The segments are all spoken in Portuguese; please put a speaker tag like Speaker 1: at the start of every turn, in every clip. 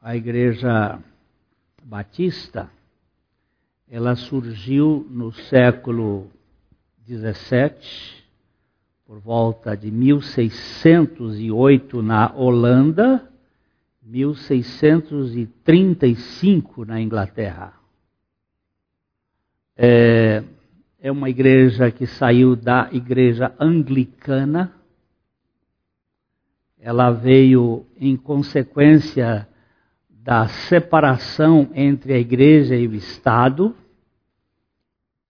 Speaker 1: a igreja batista, ela surgiu no século 17, por volta de 1608 na Holanda, 1635 na Inglaterra. É, é uma igreja que saiu da igreja anglicana. Ela veio em consequência da separação entre a igreja e o Estado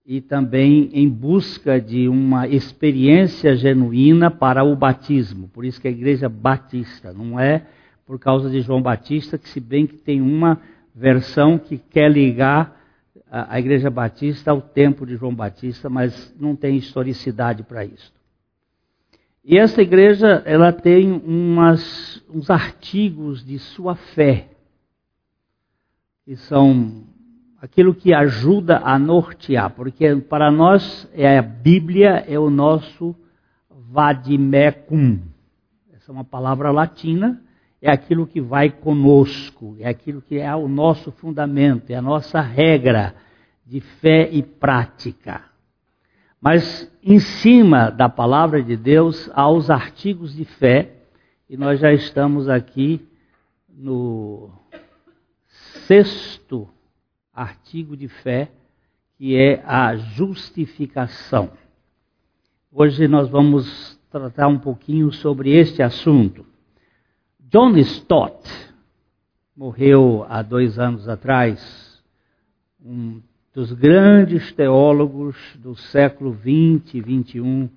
Speaker 1: e também em busca de uma experiência genuína para o batismo. Por isso que a igreja batista não é por causa de João Batista, que se bem que tem uma versão que quer ligar a, igreja batista ao tempo de João Batista, mas não tem historicidade para isso. E essa igreja, ela tem umas, uns artigos de sua fé, que são aquilo que ajuda a nortear, porque para nós é a Bíblia é o nosso vadimecum. Essa é uma palavra latina, é aquilo que vai conosco, é aquilo que é o nosso fundamento, é a nossa regra de fé e prática. Mas em cima da palavra de Deus há os artigos de fé, e nós já estamos aqui no sexto artigo de fé, que é a justificação. Hoje nós vamos tratar um pouquinho sobre este assunto. John Stott morreu há dois anos atrás, um dos grandes teólogos do século 20 e 21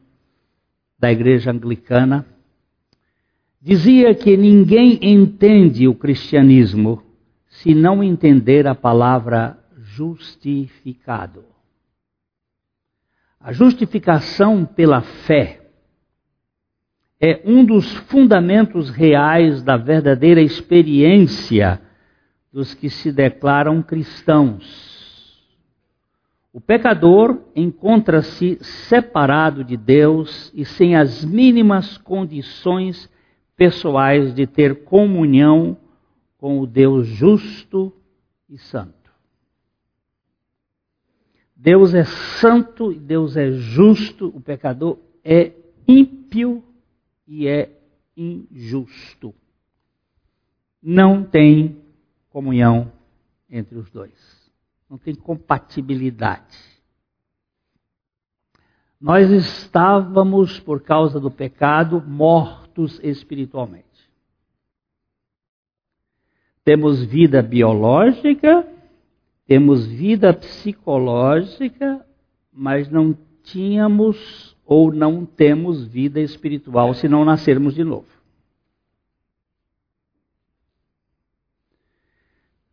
Speaker 1: da igreja anglicana. Dizia que ninguém entende o cristianismo se não entender a palavra justificado. A justificação pela fé é um dos fundamentos reais da verdadeira experiência dos que se declaram cristãos. O pecador encontra-se separado de Deus e sem as mínimas condições pessoais de ter comunhão com o Deus justo e santo. Deus é santo e Deus é justo, o pecador é ímpio e é injusto. Não tem comunhão entre os dois. Não tem compatibilidade. Nós estávamos, por causa do pecado, mortos espiritualmente. Temos vida biológica, temos vida psicológica, mas não tínhamos ou não temos vida espiritual se não nascermos de novo.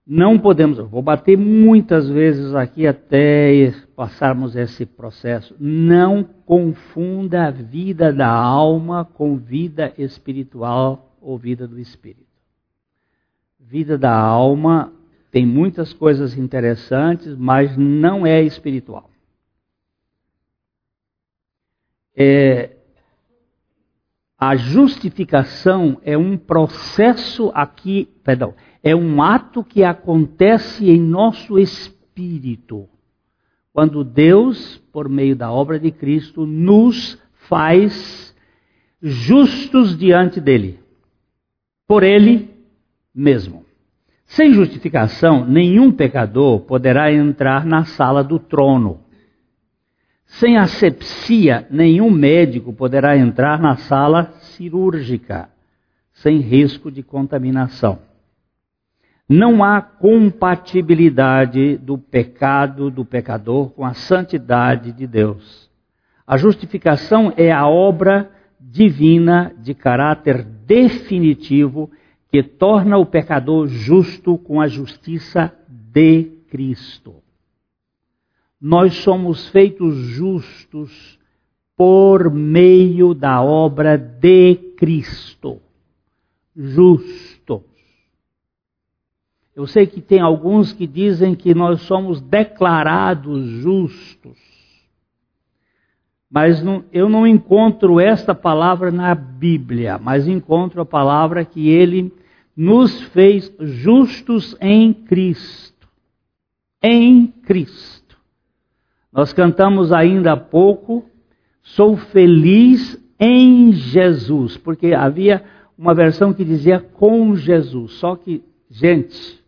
Speaker 1: Não podemos, vou bater muitas vezes aqui até passarmos esse processo. Não confunda a vida da alma com vida espiritual ou vida do espírito vida da alma tem muitas coisas interessantes, mas não é espiritual. É, a justificação é um processo aqui, perdão, é um ato que acontece em nosso espírito. Quando Deus, por meio da obra de Cristo, nos faz justos diante dele. Por ele mesmo. Sem justificação, nenhum pecador poderá entrar na sala do trono. Sem asepsia, nenhum médico poderá entrar na sala cirúrgica, sem risco de contaminação. Não há compatibilidade do pecado do pecador com a santidade de Deus. A justificação é a obra divina de caráter definitivo que torna o pecador justo com a justiça de Cristo. Nós somos feitos justos por meio da obra de Cristo. Justos. Eu sei que tem alguns que dizem que nós somos declarados justos. Mas não, eu não encontro esta palavra na Bíblia, mas encontro a palavra que ele nos fez justos em Cristo. Em Cristo. Nós cantamos ainda há pouco, sou feliz em Jesus, porque havia uma versão que dizia com Jesus. Só que, gente,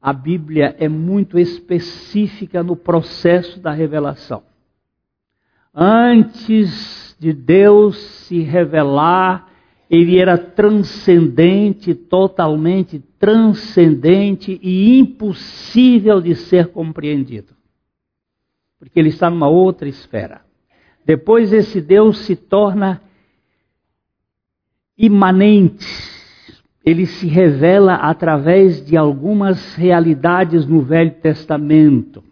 Speaker 1: a Bíblia é muito específica no processo da revelação. Antes de Deus se revelar, ele era transcendente, totalmente transcendente e impossível de ser compreendido. Porque ele está numa outra esfera. Depois esse Deus se torna imanente. Ele se revela através de algumas realidades no Velho Testamento.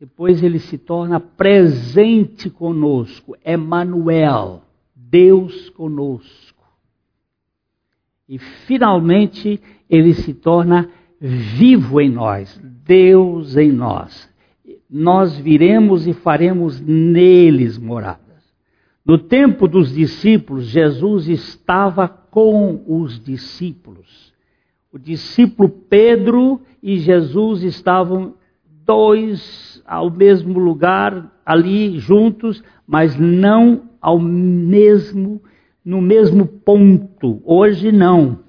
Speaker 1: Depois ele se torna presente conosco, Emmanuel, Deus conosco. E finalmente ele se torna vivo em nós, Deus em nós. Nós viremos e faremos neles moradas. No tempo dos discípulos, Jesus estava com os discípulos. O discípulo Pedro e Jesus estavam dois ao mesmo lugar, ali juntos, mas não ao mesmo no mesmo ponto. Hoje não.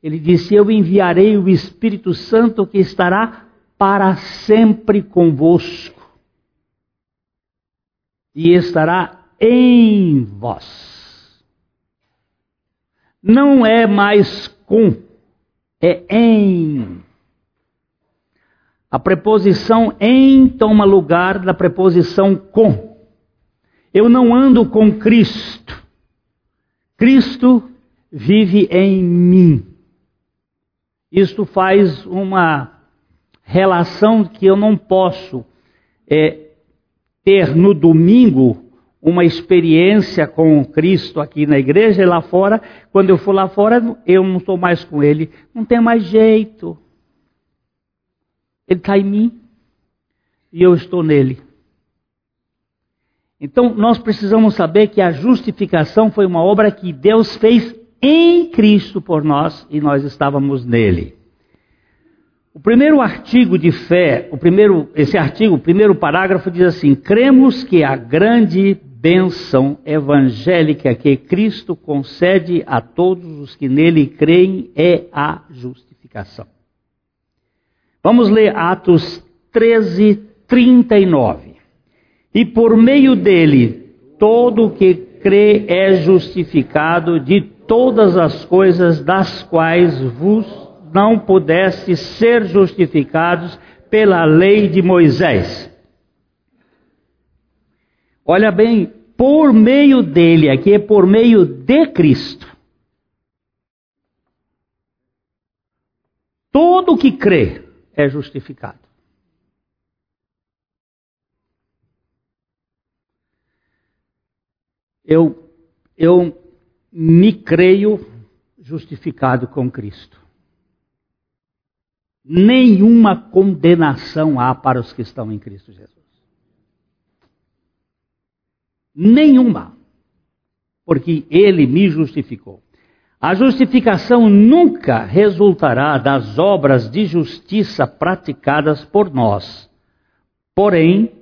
Speaker 1: Ele disse: Eu enviarei o Espírito Santo que estará para sempre convosco. E estará em vós. Não é mais com, é em. A preposição em toma lugar da preposição com. Eu não ando com Cristo. Cristo vive em mim. Isto faz uma relação que eu não posso é, ter no domingo uma experiência com Cristo aqui na igreja e lá fora. Quando eu for lá fora, eu não estou mais com Ele. Não tem mais jeito. Ele está em mim e eu estou nele. Então, nós precisamos saber que a justificação foi uma obra que Deus fez em Cristo por nós e nós estávamos nele. O primeiro artigo de fé, o primeiro, esse artigo, o primeiro parágrafo diz assim: cremos que a grande bênção evangélica que Cristo concede a todos os que nele creem é a justificação. Vamos ler Atos 13, 39. E por meio dele, todo que crê é justificado de todas as coisas das quais vos não pudeste ser justificados pela lei de Moisés. Olha bem, por meio dele, aqui é por meio de Cristo. Todo que crê é justificado. Eu, eu me creio justificado com Cristo. Nenhuma condenação há para os que estão em Cristo Jesus. Nenhuma. Porque Ele me justificou. A justificação nunca resultará das obras de justiça praticadas por nós, porém,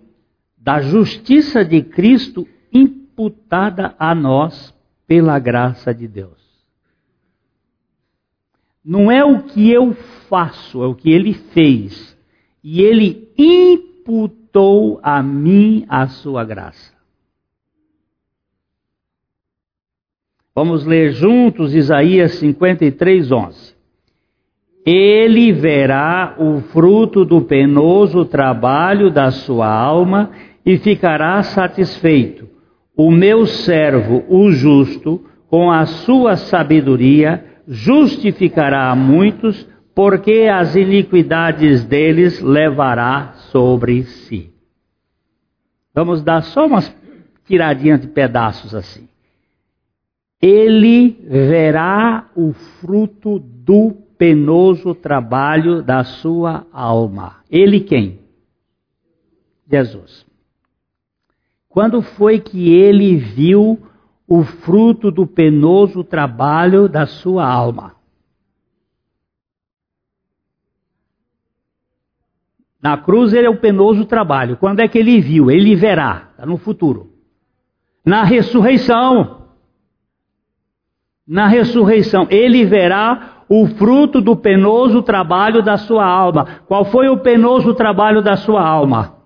Speaker 1: da justiça de Cristo imputada a nós pela graça de Deus. Não é o que eu faço, é o que ele fez. E ele imputou a mim a sua graça. Vamos ler juntos Isaías 53, 11. Ele verá o fruto do penoso trabalho da sua alma e ficará satisfeito o meu servo, o justo, com a sua sabedoria, justificará a muitos, porque as iniquidades deles levará sobre si. Vamos dar só umas tiradinhas de pedaços assim. Ele verá o fruto do penoso trabalho da sua alma. Ele quem? Jesus. Quando foi que ele viu o fruto do penoso trabalho da sua alma? Na cruz ele é o penoso trabalho. Quando é que ele viu? Ele verá, está no futuro. Na ressurreição. Na ressurreição, ele verá o fruto do penoso trabalho da sua alma. Qual foi o penoso trabalho da sua alma?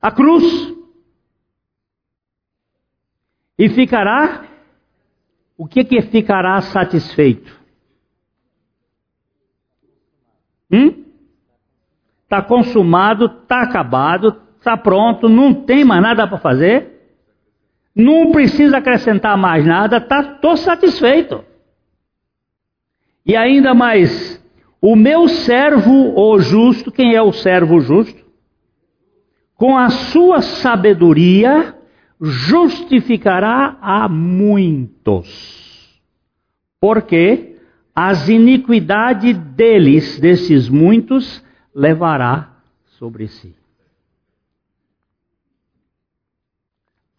Speaker 1: A cruz. E ficará, o que que ficará satisfeito? Hum? Está consumado, está acabado, está pronto, não tem mais nada para fazer. Não precisa acrescentar mais nada, tá, satisfeito. E ainda mais, o meu servo, o justo, quem é o servo justo? Com a sua sabedoria, justificará a muitos. Porque as iniquidades deles, desses muitos, levará sobre si.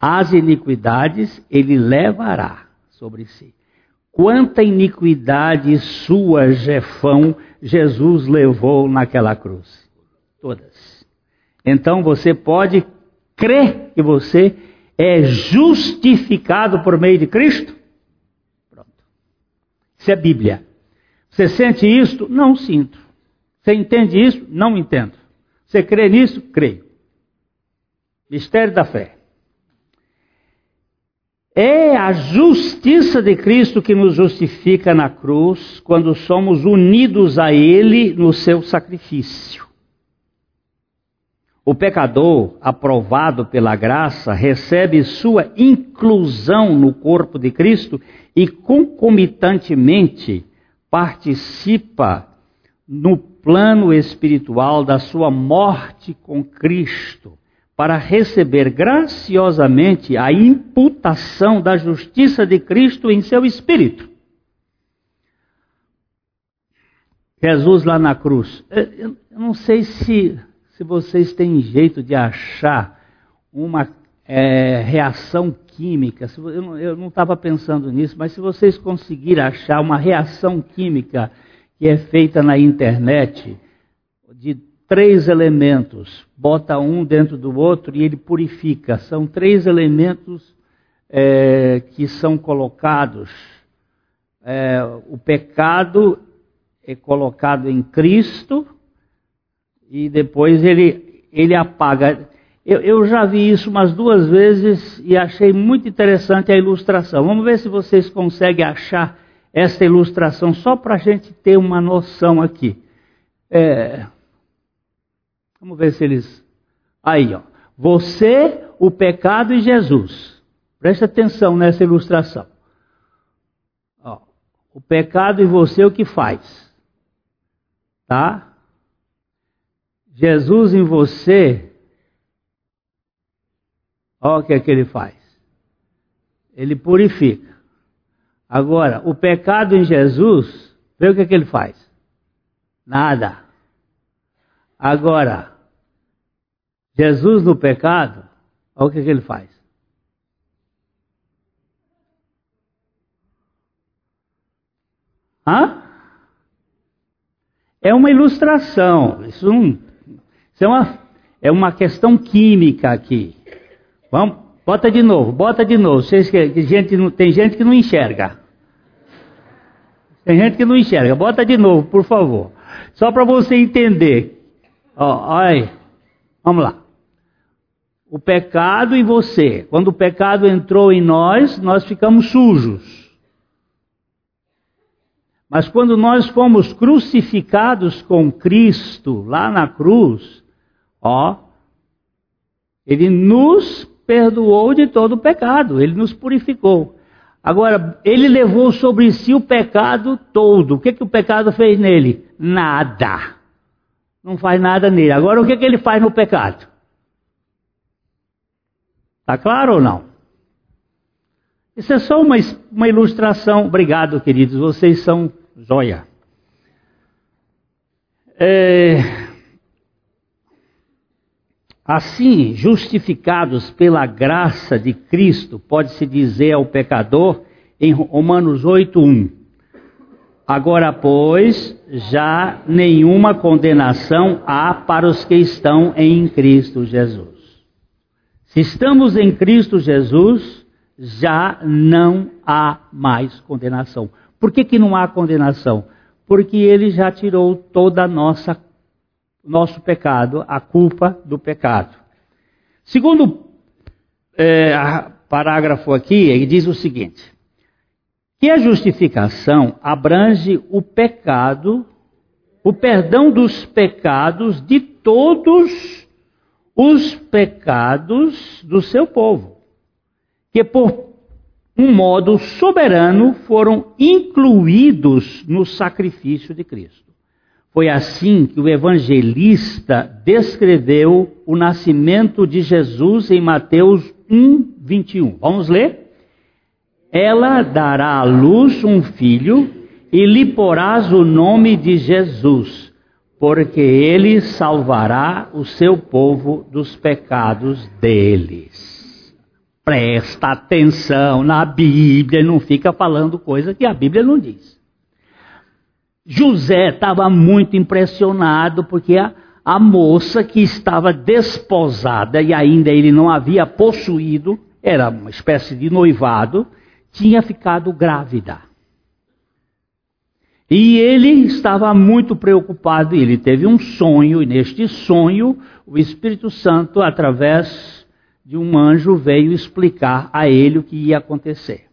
Speaker 1: As iniquidades ele levará sobre si. Quanta iniquidade sua, Jefão, Jesus levou naquela cruz? Todas. Então você pode crer que você é justificado por meio de Cristo? Pronto. Isso é Bíblia. Você sente isto? Não sinto. Você entende isso? Não entendo. Você crê nisso? Creio. Mistério da fé. É a justiça de Cristo que nos justifica na cruz quando somos unidos a Ele no seu sacrifício. O pecador, aprovado pela graça, recebe sua inclusão no corpo de Cristo e concomitantemente participa no plano espiritual da sua morte com Cristo, para receber graciosamente a imputação da justiça de Cristo em seu espírito. Jesus lá na cruz. Eu não sei se, se vocês têm jeito de achar uma é, reação química. Eu não estava pensando nisso, mas se vocês conseguirem achar uma reação química que é feita na internet de três elementos, bota um dentro do outro e ele purifica. São três elementos é, que são colocados. É, o pecado é colocado em Cristo e depois ele, ele apaga. Eu, eu, já vi isso umas duas vezes e achei muito interessante a ilustração. Vamos ver se vocês conseguem achar essa ilustração só para a gente ter uma noção aqui. É, vamos ver se eles. Aí, ó. Você, o pecado e Jesus. Preste atenção nessa ilustração. Ó, o pecado e você, o que faz? Tá? Jesus em você, olha o que é que ele faz. Ele purifica. Agora, o pecado em Jesus, vê o que, é que ele faz? Nada. Agora, Jesus no pecado, olha o que, é que ele faz. Hã? É uma ilustração. Isso, não, isso é, uma, questão química aqui. Vamos, bota de novo, bota de novo. Vocês, gente, tem gente que não enxerga. Tem gente que não enxerga. Bota de novo, por favor. Só para você entender. Ó, aí. Vamos lá. O pecado em você. Quando o pecado entrou em nós, nós ficamos sujos. Mas quando nós fomos crucificados com Cristo lá na cruz, ó, ele nos perdoou de todo o pecado, ele nos purificou. Agora, ele levou sobre si o pecado todo. O que, que o pecado fez nele? Nada. Não faz nada nele. Agora, o que, que ele faz no pecado? Está claro ou não? Isso é só uma, uma ilustração. Obrigado, queridos. Vocês são joia. É... Assim, justificados pela graça de Cristo, pode-se dizer ao pecador em Romanos 8:1. Agora, pois, já nenhuma condenação há para os que estão em Cristo Jesus. Se estamos em Cristo Jesus, já não há mais condenação. Por que, que não há condenação? Porque ele já tirou toda a nossa nosso pecado, a culpa do pecado. Segundo é, parágrafo aqui, ele diz o seguinte: que a justificação abrange o pecado, o perdão dos pecados de todos os pecados do seu povo, que por um modo soberano foram incluídos no sacrifício de Cristo. Foi assim que o evangelista descreveu o nascimento de Jesus em Mateus 1, 21. Vamos ler? Ela dará à luz um filho e lhe porás o nome de Jesus, porque ele salvará o seu povo dos pecados deles. Presta atenção na Bíblia, não fica falando coisa que a Bíblia não diz. José estava muito impressionado porque a, a moça que estava desposada e ainda ele não havia possuído, era uma espécie de noivado, tinha ficado grávida. E ele estava muito preocupado, ele teve um sonho, e neste sonho, o Espírito Santo, através de um anjo, veio explicar a ele o que ia acontecer.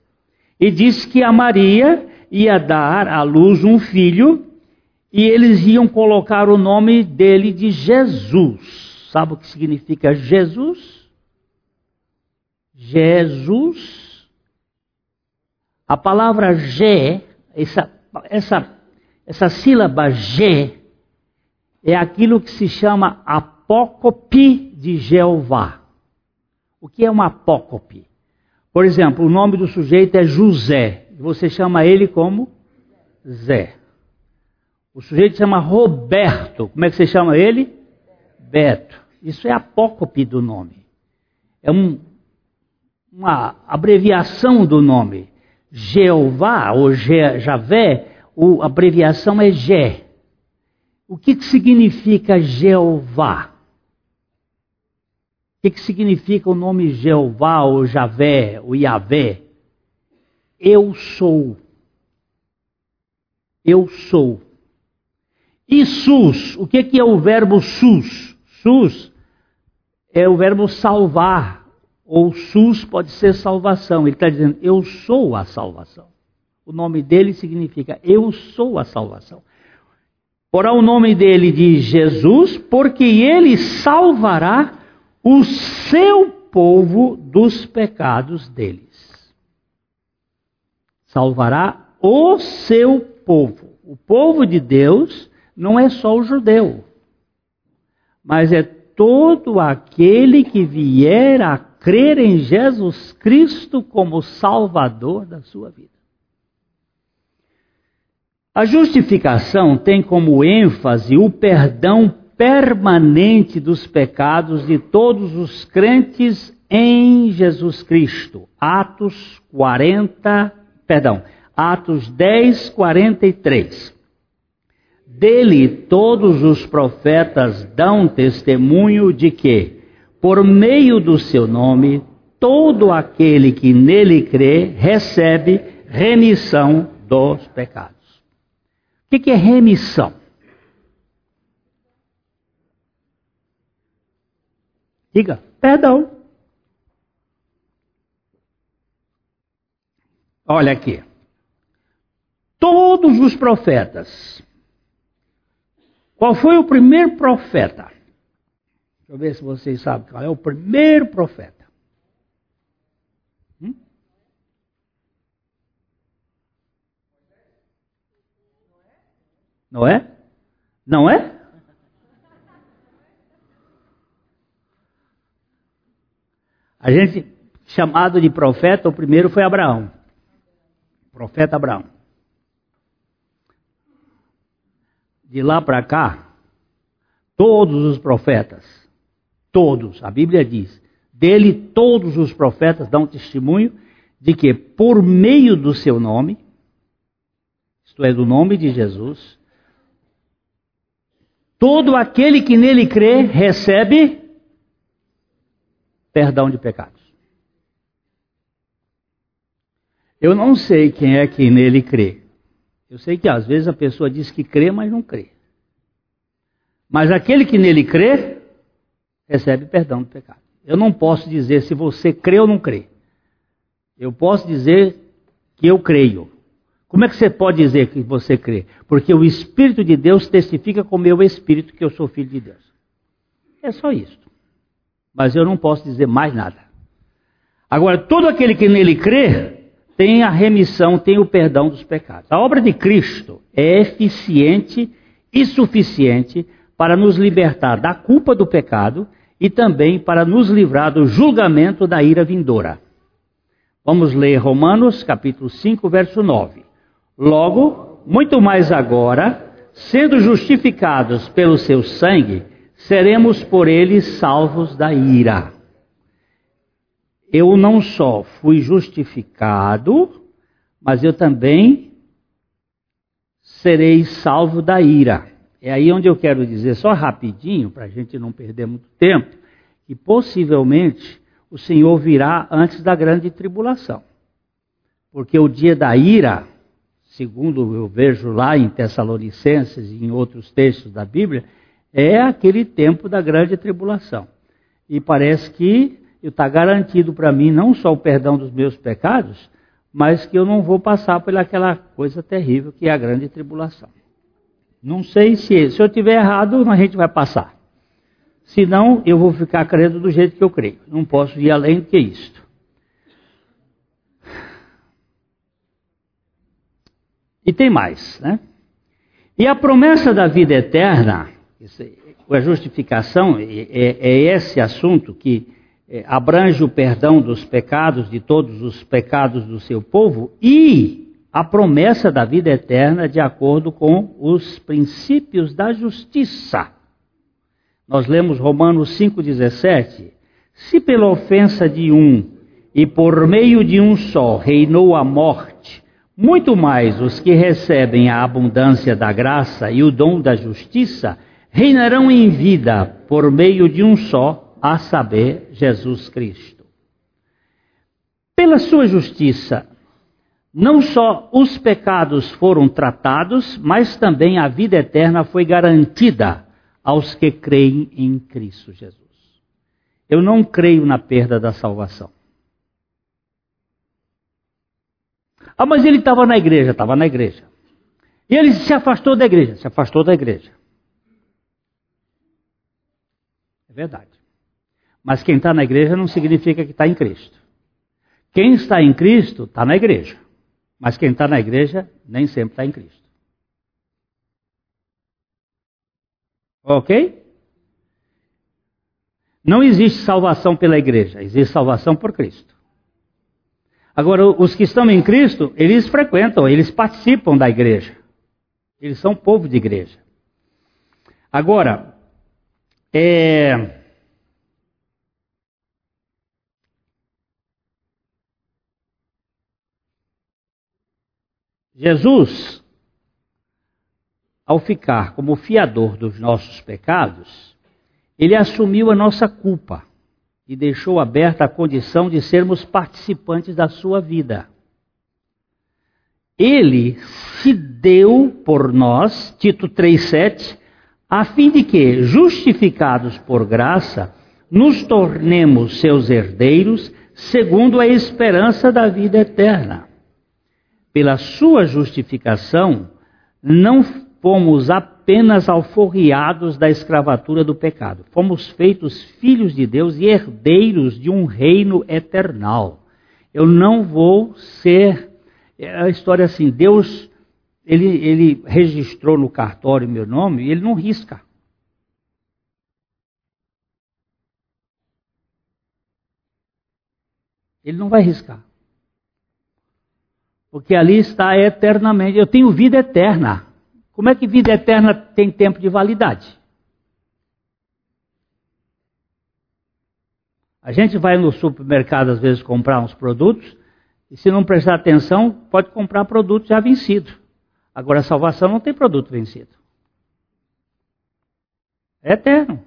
Speaker 1: E disse que a Maria ia dar à luz um filho, e eles iam colocar o nome dele de Jesus. Sabe o que significa Jesus? Jesus a palavra G, essa, essa, essa sílaba G, é aquilo que se chama apócope de Jeová. O que é um apócope? Por exemplo, o nome do sujeito é José. Você chama ele como Zé. O sujeito chama Roberto. Como é que você chama ele? Beto. Isso é apócope do nome. É um, uma abreviação do nome. Jeová ou Je, Javé, a abreviação é Jé. O que, que significa Jeová? O que, que significa o nome Jeová ou Javé ou Yahvé? Eu sou. Eu sou. E sus, o que, é o verbo sus? Sus é o verbo salvar, ou SUS pode ser salvação. Ele está dizendo, eu sou a salvação. O nome dele significa, eu sou a salvação. Porá o nome dele de Jesus, porque ele salvará o seu povo dos pecados deles. Salvará o seu povo. O povo de Deus não é só o judeu, mas é todo aquele que vier a crer em Jesus Cristo como Salvador da sua vida. A justificação tem como ênfase o perdão permanente dos pecados de todos os crentes em Jesus Cristo. Atos 40, perdão, Atos 10, 43. Dele todos os profetas dão testemunho de que, por meio do seu nome, todo aquele que nele crê recebe remissão dos pecados. O que é remissão? Diga, perdão. Olha aqui. Todos os profetas. Qual foi o primeiro profeta? Deixa eu ver se vocês sabem qual é o primeiro profeta. Hum? Não é? Não é? A gente, chamado de profeta, o primeiro foi Abraão. Profeta Abraão. De lá para cá, todos os profetas Todos, a Bíblia diz. Dele todos os profetas dão testemunho de que por meio do seu nome, isto é, do nome de Jesus, todo aquele que nele crê recebe perdão de pecados. Eu não sei quem é que nele crê. Eu sei que às vezes a pessoa diz que crê, mas não crê. Mas aquele que nele crê, recebe perdão do pecado. Eu não posso dizer se você crê ou não crê. Eu posso dizer que eu creio. Como é que você pode dizer que você crê? Porque o Espírito de Deus testifica com o meu Espírito que eu sou filho de Deus. É só isso. Mas eu não posso dizer mais nada. Agora, todo aquele que nele crê, tem a remissão, tem o perdão dos pecados. A obra de Cristo é eficiente e suficiente para nos libertar da culpa do pecado e também para nos livrar do julgamento da ira vindoura. Vamos ler Romanos capítulo 5, verso 9. Logo, muito mais agora, sendo justificados pelo seu sangue, seremos por ele salvos da ira eu não só fui justificado, mas eu também serei salvo da ira. É aí onde eu quero dizer, só rapidinho, para a gente não perder muito tempo, que possivelmente o Senhor virá antes da grande tribulação. Porque o dia da ira, segundo eu vejo lá em Tessalonicenses e em outros textos da Bíblia, é aquele tempo da grande tribulação. E parece que está garantido para mim não só o perdão dos meus pecados, mas que eu não vou passar pelaquela coisa terrível que é a grande tribulação. Não sei se, se eu tiver errado, a gente vai passar. Senão, eu vou ficar crendo do jeito que eu creio. Não posso ir além do que isto. E tem mais, né? E a promessa da vida eterna, a justificação, é, é, é esse assunto que abrange o perdão dos pecados, de todos os pecados do seu povo, e a promessa da vida eterna de acordo com os princípios da justiça. Nós lemos Romanos 5,17. Se pela ofensa de um e por meio de um só reinou a morte, muito mais os que recebem a abundância da graça e o dom da justiça reinarão em vida por meio de um só a saber, Jesus Cristo. Pela sua justiça, não só os pecados foram tratados, mas também a vida eterna foi garantida aos que creem em Cristo Jesus. Eu não creio na perda da salvação. Ah, mas ele estava na igreja, estava na igreja. E ele se afastou da igreja, se afastou da igreja. É verdade. Mas quem está na igreja não significa que está em Cristo. Quem está em Cristo está na igreja. Mas quem está na igreja nem sempre está em Cristo. Ok? Não existe salvação pela igreja, existe salvação por Cristo. Agora, os que estão em Cristo, eles frequentam, eles participam da igreja. Eles são povo de igreja. Agora, é, Jesus, ao ficar como fiador dos nossos pecados, ele assumiu a nossa culpa e deixou aberta a condição de sermos participantes da sua vida. Ele se deu por nós, Tito 3,7, a fim de que, justificados por graça, nos tornemos seus herdeiros, segundo a esperança da vida eterna pela sua justificação, não fomos apenas alforriados da escravatura do pecado, fomos feitos filhos de Deus e herdeiros de um reino eternal. Eu não vou ser. É a história assim: Deus, ele, ele registrou no cartório meu nome e ele não risca. Ele não vai riscar. Porque ali está eternamente. Eu tenho vida eterna. Como é que vida eterna tem tempo de validade? A gente vai no supermercado às vezes comprar uns produtos e se não prestar atenção, pode comprar produto já vencido. Agora, a salvação não tem produto vencido. É eterno.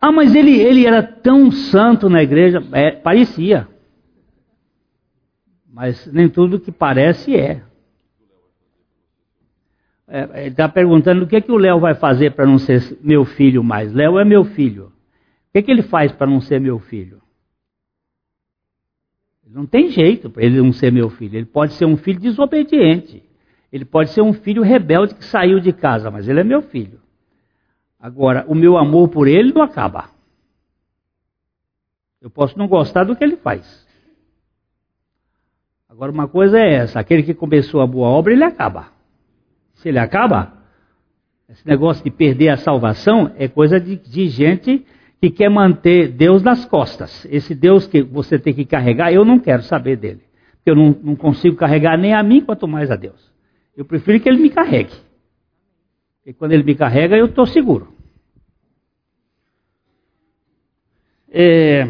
Speaker 1: Ah, mas ele, ele era tão santo na igreja. É, parecia. Mas nem tudo que parece é. é ele está perguntando o que, é que o Léo vai fazer para não ser meu filho mais. Léo é meu filho. O que, é que ele faz para não ser meu filho? Não tem jeito para ele não ser meu filho. Ele pode ser um filho desobediente. Ele pode ser um filho rebelde que saiu de casa, mas ele é meu filho. Agora, o meu amor por ele não acaba. Eu posso não gostar do que ele faz. Agora, uma coisa é essa: aquele que começou a boa obra, ele acaba. Se ele acaba, esse negócio de perder a salvação é coisa de, de gente que quer manter Deus nas costas. Esse Deus que você tem que carregar, eu não quero saber dele. Porque eu não, não consigo carregar nem a mim, quanto mais a Deus. Eu prefiro que ele me carregue. E quando ele me carrega, eu estou seguro. É,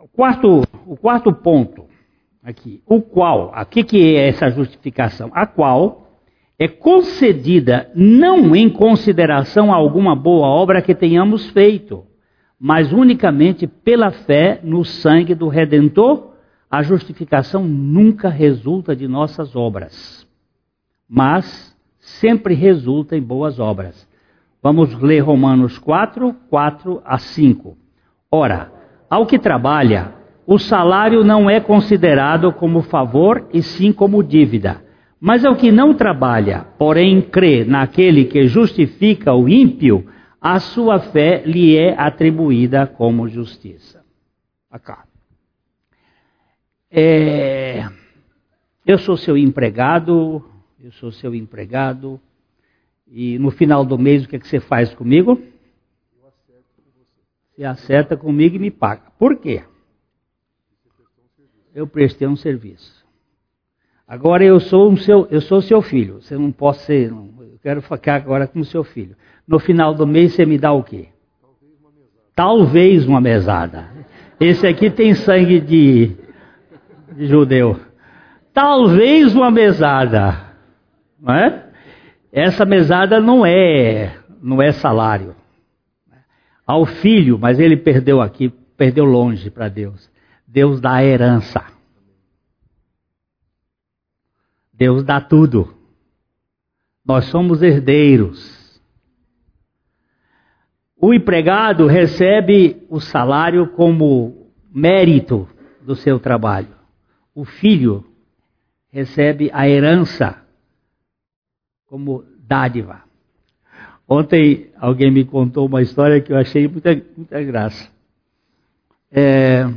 Speaker 1: o, quarto, o quarto ponto aqui, o qual, aqui que é essa justificação, a qual é concedida não em consideração a alguma boa obra que tenhamos feito, mas unicamente pela fé no sangue do Redentor. A justificação nunca resulta de nossas obras, mas sempre resulta em boas obras. Vamos ler Romanos 4, 4 a 5. Ora, ao que trabalha, o salário não é considerado como favor e sim como dívida. Mas ao que não trabalha, porém crê naquele que justifica o ímpio, a sua fé lhe é atribuída como justiça. Acá. É, eu sou seu empregado, eu sou seu empregado, e no final do mês o que, é que você faz comigo? Eu acerto com você. Você acerta comigo e me paga. Por quê? Eu prestei um serviço. Agora eu sou um seu, eu sou seu filho. Você não pode ser, não, eu quero ficar agora como seu filho. No final do mês você me dá o quê? Talvez uma mesada. Esse aqui tem sangue de, de judeu. Talvez uma mesada, não é? Essa mesada não é, não é salário. Ao filho, mas ele perdeu aqui, perdeu longe para Deus. Deus dá a herança. Deus dá tudo. Nós somos herdeiros. O empregado recebe o salário como mérito do seu trabalho. O filho recebe a herança como dádiva. Ontem alguém me contou uma história que eu achei muita, muita graça. É,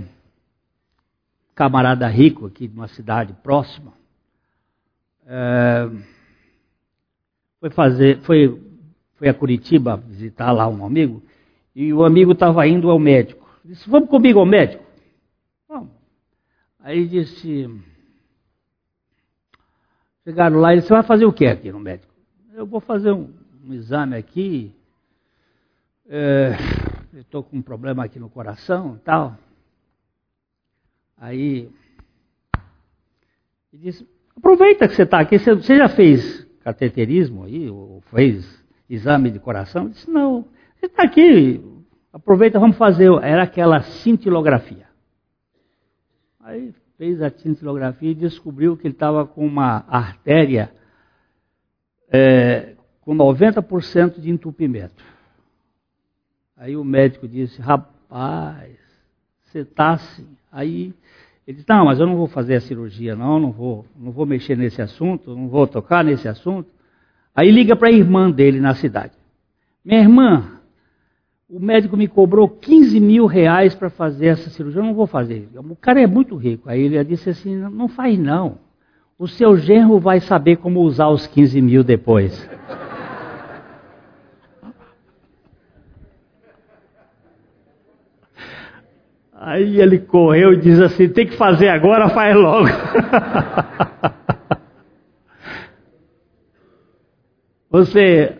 Speaker 1: camarada rico aqui de uma cidade próxima é, foi fazer, foi, foi a Curitiba visitar lá um amigo, e o amigo estava indo ao médico. Disse, vamos comigo ao médico? Vamos. Aí disse, chegaram lá e disse, você vai fazer o que aqui no médico? Eu vou fazer um, um exame aqui, é, estou com um problema aqui no coração e tal. Aí, ele disse, Aproveita que você está aqui. Você já fez cateterismo aí? Ou fez exame de coração? Eu disse, não. Você está aqui. Aproveita, vamos fazer. Era aquela cintilografia. Aí fez a cintilografia e descobriu que ele estava com uma artéria é, com 90% de entupimento. Aí o médico disse, rapaz, você está assim. Aí ele disse, não, mas eu não vou fazer a cirurgia, não, não vou, não vou mexer nesse assunto, não vou tocar nesse assunto. Aí liga para a irmã dele na cidade. Minha irmã, o médico me cobrou 15 mil reais para fazer essa cirurgia, eu não vou fazer. O cara é muito rico. Aí ele disse assim, não faz não. O seu genro vai saber como usar os 15 mil depois. Aí ele correu e diz assim: tem que fazer agora, faz logo. Você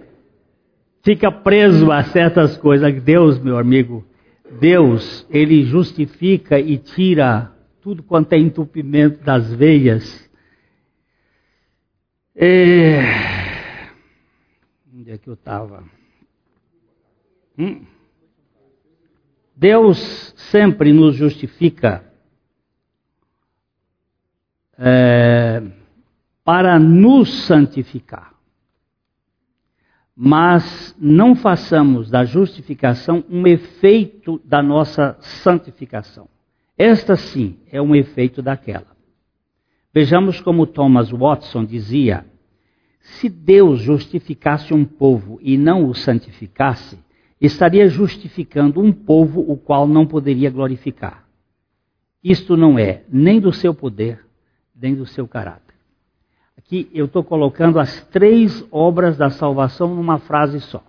Speaker 1: fica preso a certas coisas. Deus, meu amigo, Deus, ele justifica e tira tudo quanto é entupimento das veias É... Onde é que eu estava? Hum? Deus sempre nos justifica é, para nos santificar. Mas não façamos da justificação um efeito da nossa santificação. Esta sim é um efeito daquela. Vejamos como Thomas Watson dizia: se Deus justificasse um povo e não o santificasse, estaria justificando um povo o qual não poderia glorificar. Isto não é nem do seu poder, nem do seu caráter. Aqui eu estou colocando as três obras da salvação numa frase só: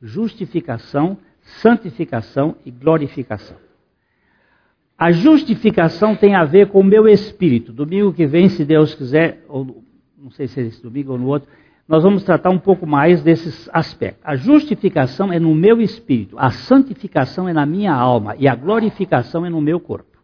Speaker 1: justificação, santificação e glorificação. A justificação tem a ver com o meu espírito. Domingo que vem, se Deus quiser, ou não sei se é esse domingo ou no outro, nós vamos tratar um pouco mais desses aspectos. A justificação é no meu espírito, a santificação é na minha alma e a glorificação é no meu corpo.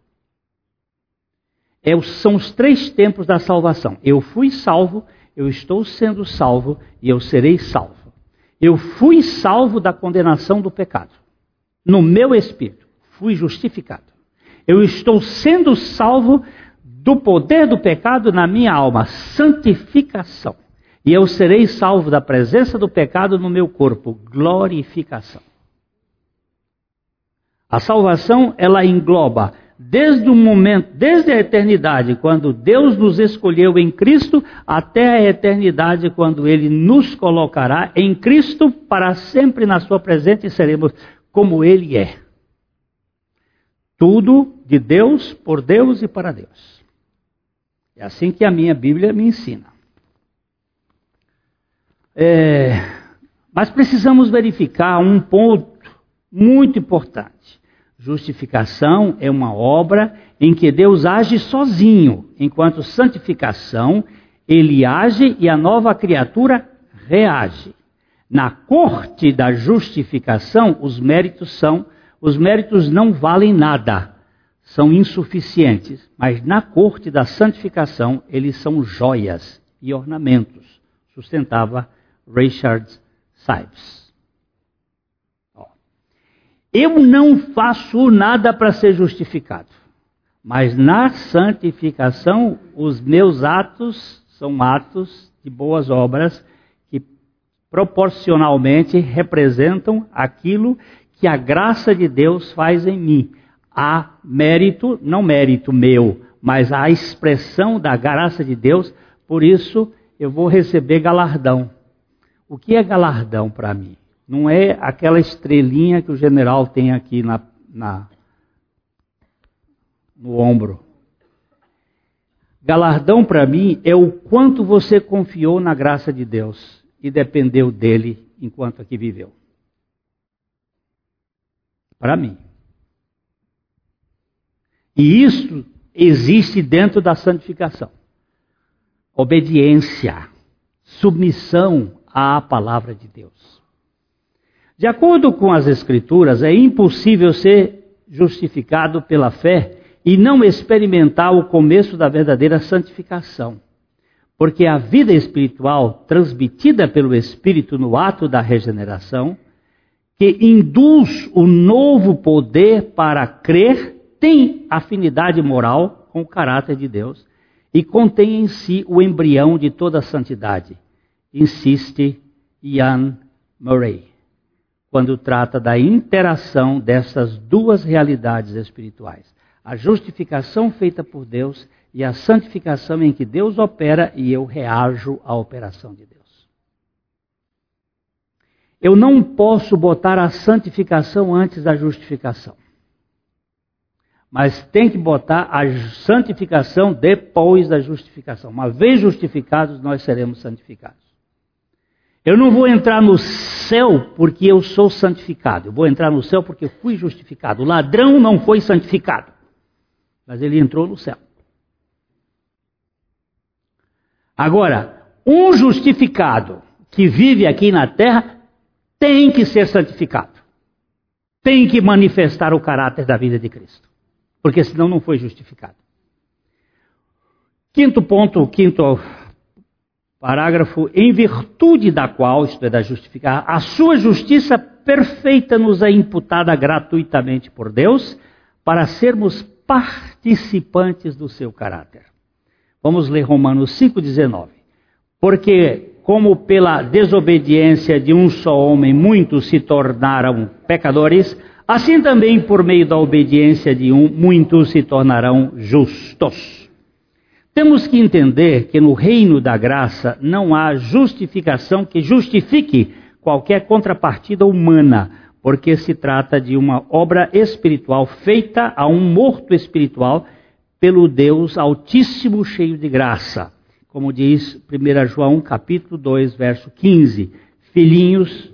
Speaker 1: É, são os três tempos da salvação. Eu fui salvo, eu estou sendo salvo e eu serei salvo. Eu fui salvo da condenação do pecado. No meu espírito, fui justificado. Eu estou sendo salvo do poder do pecado na minha alma, santificação. E eu serei salvo da presença do pecado no meu corpo, glorificação. A salvação, ela engloba desde o momento, desde a eternidade, quando Deus nos escolheu em Cristo, até a eternidade, quando Ele nos colocará em Cristo para sempre na Sua presença e seremos como Ele é. Tudo de Deus, por Deus e para Deus. É assim que a minha Bíblia me ensina. É, mas precisamos verificar um ponto muito importante. Justificação é uma obra em que Deus age sozinho, enquanto santificação, ele age e a nova criatura reage. Na corte da justificação, os méritos são, os méritos não valem nada, são insuficientes, mas na corte da santificação, eles são joias e ornamentos, sustentava Richard Sibes. Eu não faço nada para ser justificado, mas na santificação os meus atos são atos de boas obras que proporcionalmente representam aquilo que a graça de Deus faz em mim. Há mérito, não mérito meu, mas a expressão da graça de Deus, por isso eu vou receber galardão. O que é galardão para mim? Não é aquela estrelinha que o general tem aqui na, na no ombro. Galardão para mim é o quanto você confiou na graça de Deus e dependeu dele enquanto aqui viveu. Para mim. E isso existe dentro da santificação. Obediência, submissão à palavra de Deus. De acordo com as Escrituras, é impossível ser justificado pela fé e não experimentar o começo da verdadeira santificação. Porque a vida espiritual transmitida pelo Espírito no ato da regeneração, que induz o novo poder para crer, tem afinidade moral com o caráter de Deus e contém em si o embrião de toda a santidade insiste Ian Murray, quando trata da interação dessas duas realidades espirituais: a justificação feita por Deus e a santificação em que Deus opera e eu reajo à operação de Deus. Eu não posso botar a santificação antes da justificação. Mas tem que botar a santificação depois da justificação. Uma vez justificados, nós seremos santificados. Eu não vou entrar no céu porque eu sou santificado. Eu vou entrar no céu porque fui justificado. O ladrão não foi santificado, mas ele entrou no céu. Agora, um justificado que vive aqui na terra tem que ser santificado. Tem que manifestar o caráter da vida de Cristo. Porque senão não foi justificado. Quinto ponto, quinto Parágrafo, em virtude da qual, isto é, da justificar, a sua justiça perfeita nos é imputada gratuitamente por Deus, para sermos participantes do seu caráter. Vamos ler Romanos 5,19. Porque, como pela desobediência de um só homem muitos se tornaram pecadores, assim também por meio da obediência de um muitos se tornarão justos. Temos que entender que no reino da graça não há justificação que justifique qualquer contrapartida humana, porque se trata de uma obra espiritual feita a um morto espiritual pelo Deus Altíssimo cheio de graça. Como diz 1 João capítulo 2, verso 15: Filhinhos,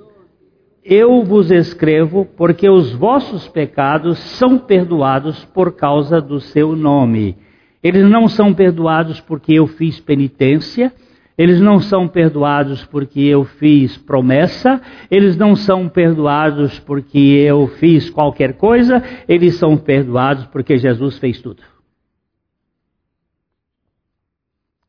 Speaker 1: eu vos escrevo porque os vossos pecados são perdoados por causa do seu nome. Eles não são perdoados porque eu fiz penitência, eles não são perdoados porque eu fiz promessa, eles não são perdoados porque eu fiz qualquer coisa, eles são perdoados porque Jesus fez tudo.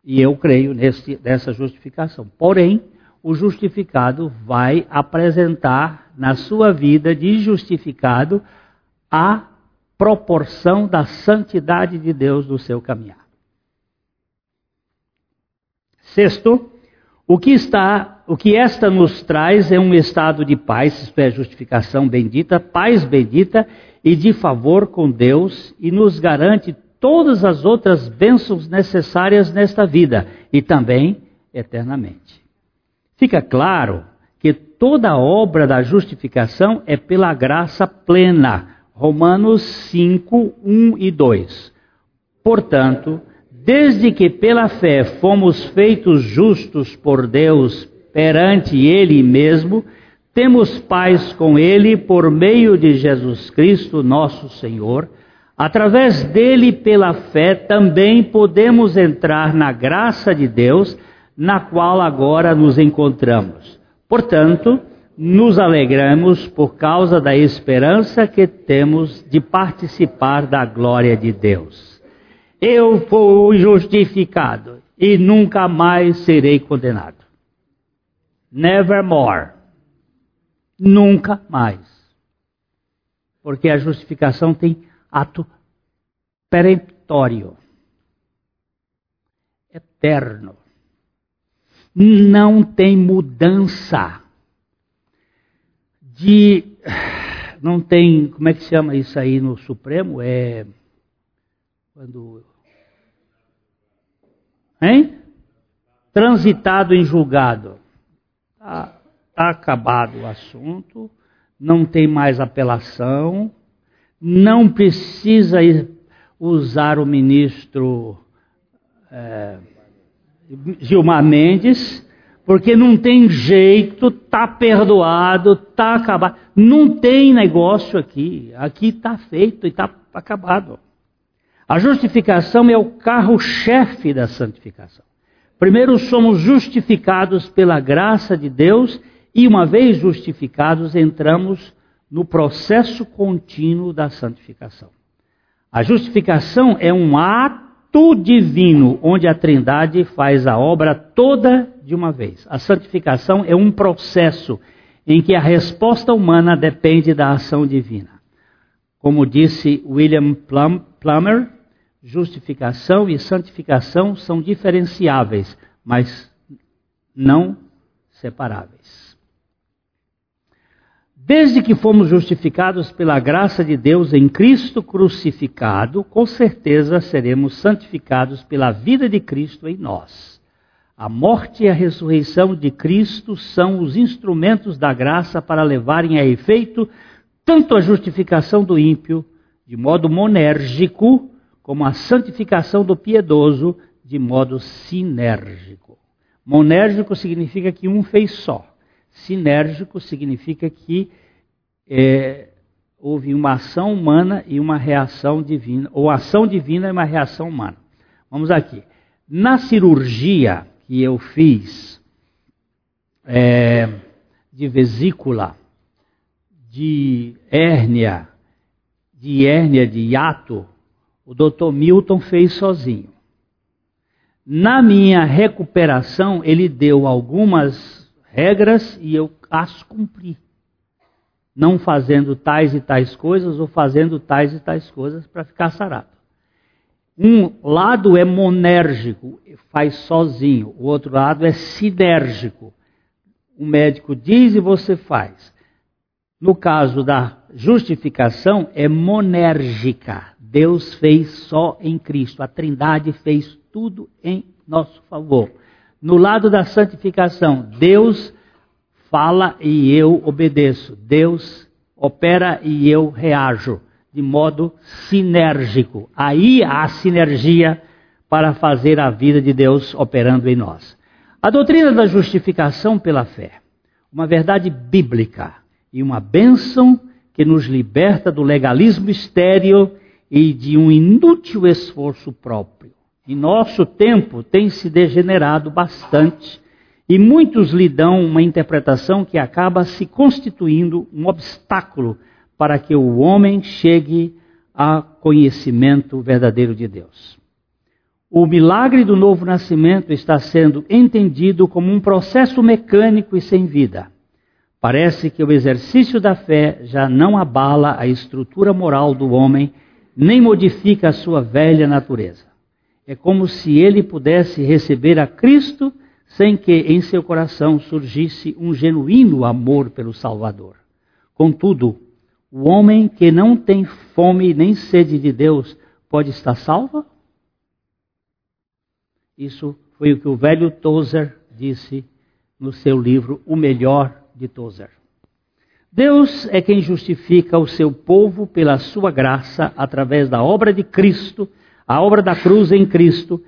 Speaker 1: E eu creio nesse, nessa justificação. Porém, o justificado vai apresentar na sua vida de justificado a proporção da santidade de Deus no seu caminhar. Sexto, o que está, o que esta nos traz é um estado de paz, isto é, justificação bendita, paz bendita e de favor com Deus e nos garante todas as outras bênçãos necessárias nesta vida e também eternamente. Fica claro que toda obra da justificação é pela graça plena. Romanos 5, 1 e 2. Portanto, Desde que pela fé fomos feitos justos por Deus perante Ele mesmo, temos paz com Ele por meio de Jesus Cristo, nosso Senhor. Através dele, pela fé, também podemos entrar na graça de Deus, na qual agora nos encontramos. Portanto, nos alegramos por causa da esperança que temos de participar da glória de Deus eu fui justificado e nunca mais serei condenado. Nevermore. Nunca mais. Porque a justificação tem ato peremptório, eterno. Não tem mudança de. Não tem. Como é que se chama isso aí no Supremo? É. Quando Hein? Transitado em julgado. Está tá acabado o assunto, não tem mais apelação, não precisa usar o ministro é, Gilmar Mendes, porque não tem jeito, está perdoado, está acabado. Não tem negócio aqui. Aqui está feito e está acabado. A justificação é o carro-chefe da santificação. Primeiro, somos justificados pela graça de Deus e, uma vez justificados, entramos no processo contínuo da santificação. A justificação é um ato divino, onde a Trindade faz a obra toda de uma vez. A santificação é um processo em que a resposta humana depende da ação divina. Como disse William Plummer, justificação e santificação são diferenciáveis, mas não separáveis. Desde que fomos justificados pela graça de Deus em Cristo crucificado, com certeza seremos santificados pela vida de Cristo em nós. A morte e a ressurreição de Cristo são os instrumentos da graça para levarem a efeito tanto a justificação do ímpio, de modo monérgico, como a santificação do piedoso de modo sinérgico. Monérgico significa que um fez só. Sinérgico significa que é, houve uma ação humana e uma reação divina, ou ação divina e uma reação humana. Vamos aqui. Na cirurgia que eu fiz é, de vesícula, de hérnia, de hérnia de hiato, o doutor Milton fez sozinho. Na minha recuperação, ele deu algumas regras e eu as cumpri. Não fazendo tais e tais coisas ou fazendo tais e tais coisas para ficar sarado. Um lado é monérgico, faz sozinho. O outro lado é sinérgico. O médico diz e você faz. No caso da justificação, é monérgica. Deus fez só em Cristo. A Trindade fez tudo em nosso favor. No lado da santificação, Deus fala e eu obedeço. Deus opera e eu reajo de modo sinérgico. Aí há sinergia para fazer a vida de Deus operando em nós. A doutrina da justificação pela fé, uma verdade bíblica e uma bênção que nos liberta do legalismo estéril e de um inútil esforço próprio. Em nosso tempo tem se degenerado bastante e muitos lhe dão uma interpretação que acaba se constituindo um obstáculo para que o homem chegue a conhecimento verdadeiro de Deus. O milagre do novo nascimento está sendo entendido como um processo mecânico e sem vida. Parece que o exercício da fé já não abala a estrutura moral do homem, nem modifica a sua velha natureza. É como se ele pudesse receber a Cristo sem que em seu coração surgisse um genuíno amor pelo Salvador. Contudo, o homem que não tem fome nem sede de Deus pode estar salvo? Isso foi o que o velho Tozer disse no seu livro O Melhor de Tozer. Deus é quem justifica o seu povo pela sua graça através da obra de Cristo, a obra da cruz em Cristo,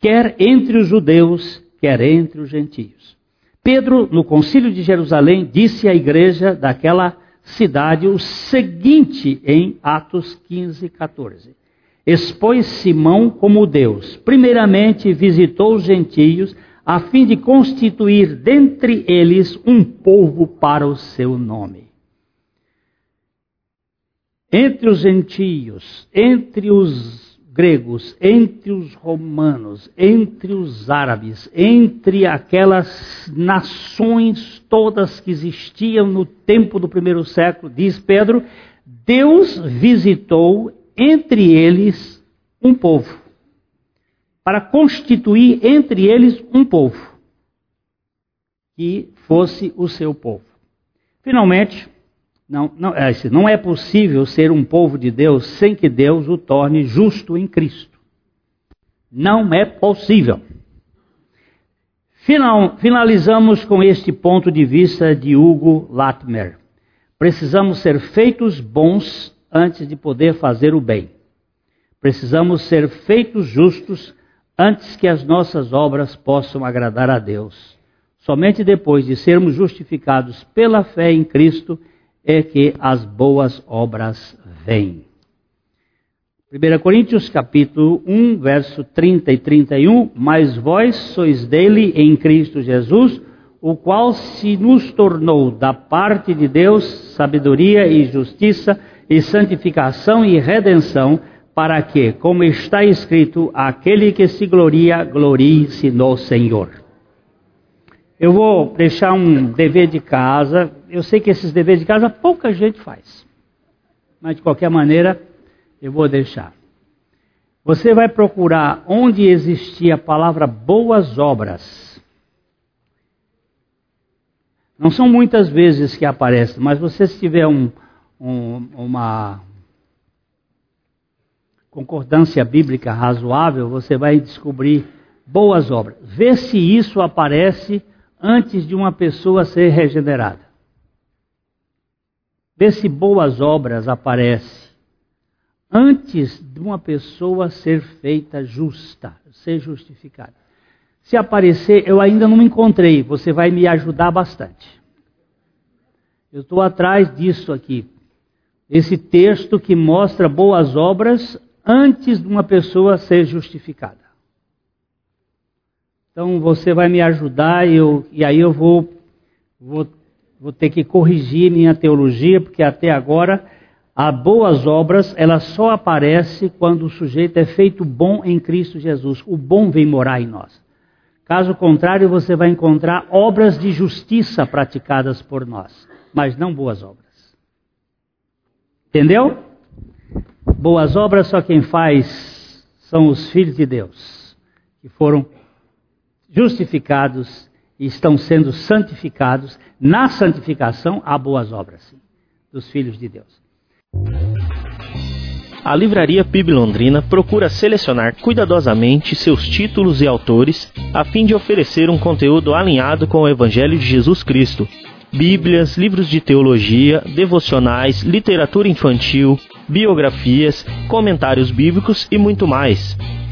Speaker 1: quer entre os judeus, quer entre os gentios. Pedro, no concílio de Jerusalém, disse à igreja daquela cidade o seguinte em Atos 15, 14. Expôs Simão como Deus. Primeiramente visitou os gentios, a fim de constituir dentre eles um povo para o seu nome. Entre os gentios, entre os gregos, entre os romanos, entre os árabes, entre aquelas nações todas que existiam no tempo do primeiro século, diz Pedro, Deus visitou entre eles um povo, para constituir entre eles um povo, que fosse o seu povo. Finalmente, não, não, é, não é possível ser um povo de Deus sem que Deus o torne justo em Cristo. Não é possível. Final, finalizamos com este ponto de vista de Hugo Latimer. Precisamos ser feitos bons antes de poder fazer o bem. Precisamos ser feitos justos antes que as nossas obras possam agradar a Deus. Somente depois de sermos justificados pela fé em Cristo é que as boas obras vêm. 1 Coríntios capítulo 1, verso 30 e 31, mas vós sois dele em Cristo Jesus, o qual se nos tornou da parte de Deus sabedoria e justiça e santificação e redenção, para que, como está escrito, aquele que se gloria, glorie-se no Senhor. Eu vou deixar um dever de casa. Eu sei que esses deveres de casa pouca gente faz. Mas de qualquer maneira, eu vou deixar. Você vai procurar onde existia a palavra boas obras. Não são muitas vezes que aparece, mas você se tiver um, um, uma concordância bíblica razoável, você vai descobrir boas obras. Vê se isso aparece antes de uma pessoa ser regenerada. Vê se boas obras aparecem antes de uma pessoa ser feita justa, ser justificada. Se aparecer, eu ainda não me encontrei, você vai me ajudar bastante. Eu estou atrás disso aqui. Esse texto que mostra boas obras antes de uma pessoa ser justificada. Então você vai me ajudar e, eu, e aí eu vou, vou, vou ter que corrigir minha teologia, porque até agora As boas obras, ela só aparece quando o sujeito é feito bom em Cristo Jesus. O bom vem morar em nós. Caso contrário, você vai encontrar obras de justiça praticadas por nós, mas não boas obras. Entendeu? Boas obras só quem faz são os filhos de Deus, que foram justificados estão sendo santificados. Na santificação há boas obras, dos filhos de Deus.
Speaker 2: A Livraria PIB Londrina procura selecionar cuidadosamente seus títulos e autores a fim de oferecer um conteúdo alinhado com o Evangelho de Jesus Cristo. Bíblias, livros de teologia, devocionais, literatura infantil, biografias, comentários bíblicos e muito mais.